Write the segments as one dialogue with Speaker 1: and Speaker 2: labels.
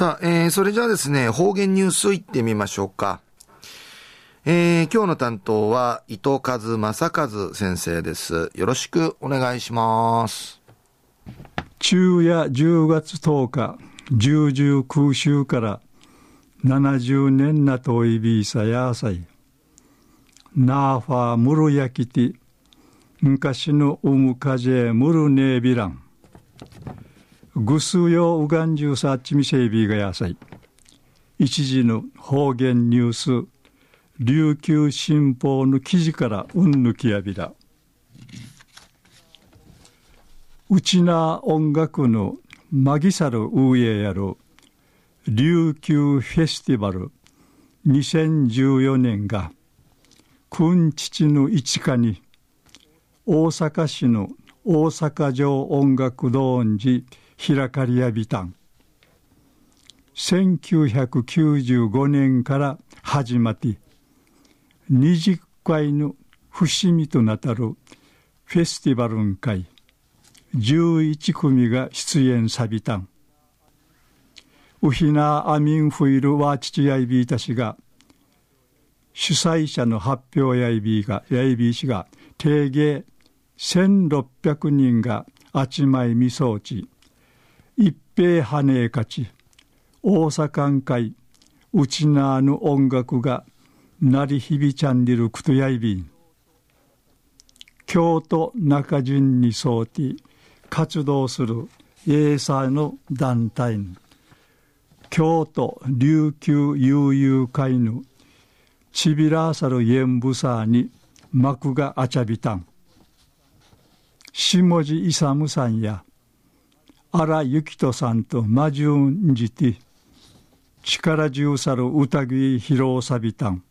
Speaker 1: さあ、えー、それじゃあですね、方言ニュースいってみましょうか。えー、今日の担当は伊藤和正和先生です。よろしくお願いします。
Speaker 2: 昼夜10月10日、十々空襲から70年なといびさやさい。ナーファームルヤキティ、昔のウムカジェムルネービラン。ぐすようがんじゅうさっちみせいびがやさい。一時の方言ニュース、琉球新報の記事からうんぬきやびら。うちな音楽のマギサルウーエやる琉球フェスティバル。2014年が、くん父の一家に。大阪市の大阪城音楽堂寺。開かりやびたん。1995年から始まって20回の節目となたるフェスティバルン会11組が出演さびたん。ウヒナアミンフイルワーチチヤイビータ氏が主催者の発表やいびがやいび氏が定芸1600人があちまいみそうち。一平はねえかち。大阪会うちなあぬ音楽が鳴り響ちゃんでるくとやいびん。京都中順にそうて活動するエーサーの団体京都琉球悠々会のちびらさるえんぶさに幕があちゃびたん。下地勇さんや荒幸人さんと魔順じて力重さる歌ぎ披露さびたん。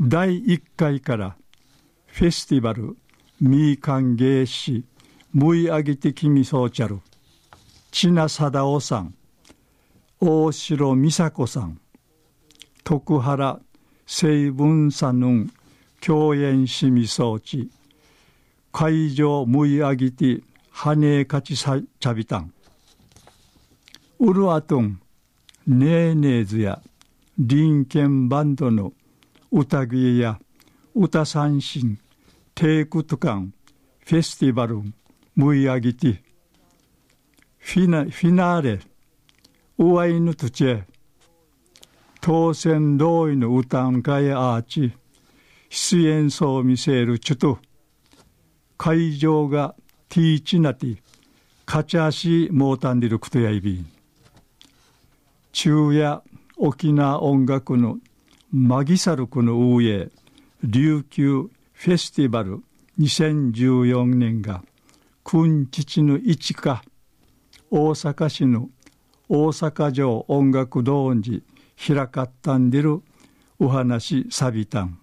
Speaker 2: 第1回からフェスティバルみいカン芸師むいあげてきみそうちゃる千さ貞夫さん。大城美佐子さん。徳原ぶ文さぬん。共演しみそうち。会場むいあぎてィハネカチサチャビタンウルアトンネーネーズやリンケンバンドの歌芸や歌三振テイクトカンフェスティバルムイアギティフィナフィナーレウワイヌトチェ当選同意の歌ん会アーチ出演奏を見せるちゅと会場がティーチナティカチャシモータンディルクトヤイビン中夜沖縄音楽のマギサルクの上琉球フェスティバル2014年が君父の一か大阪市の大阪城音楽堂に開かったんでるお話さびたん。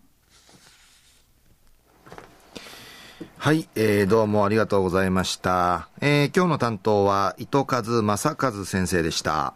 Speaker 1: はい、えー、どうもありがとうございました。えー、今日の担当は、糸数正和先生でした。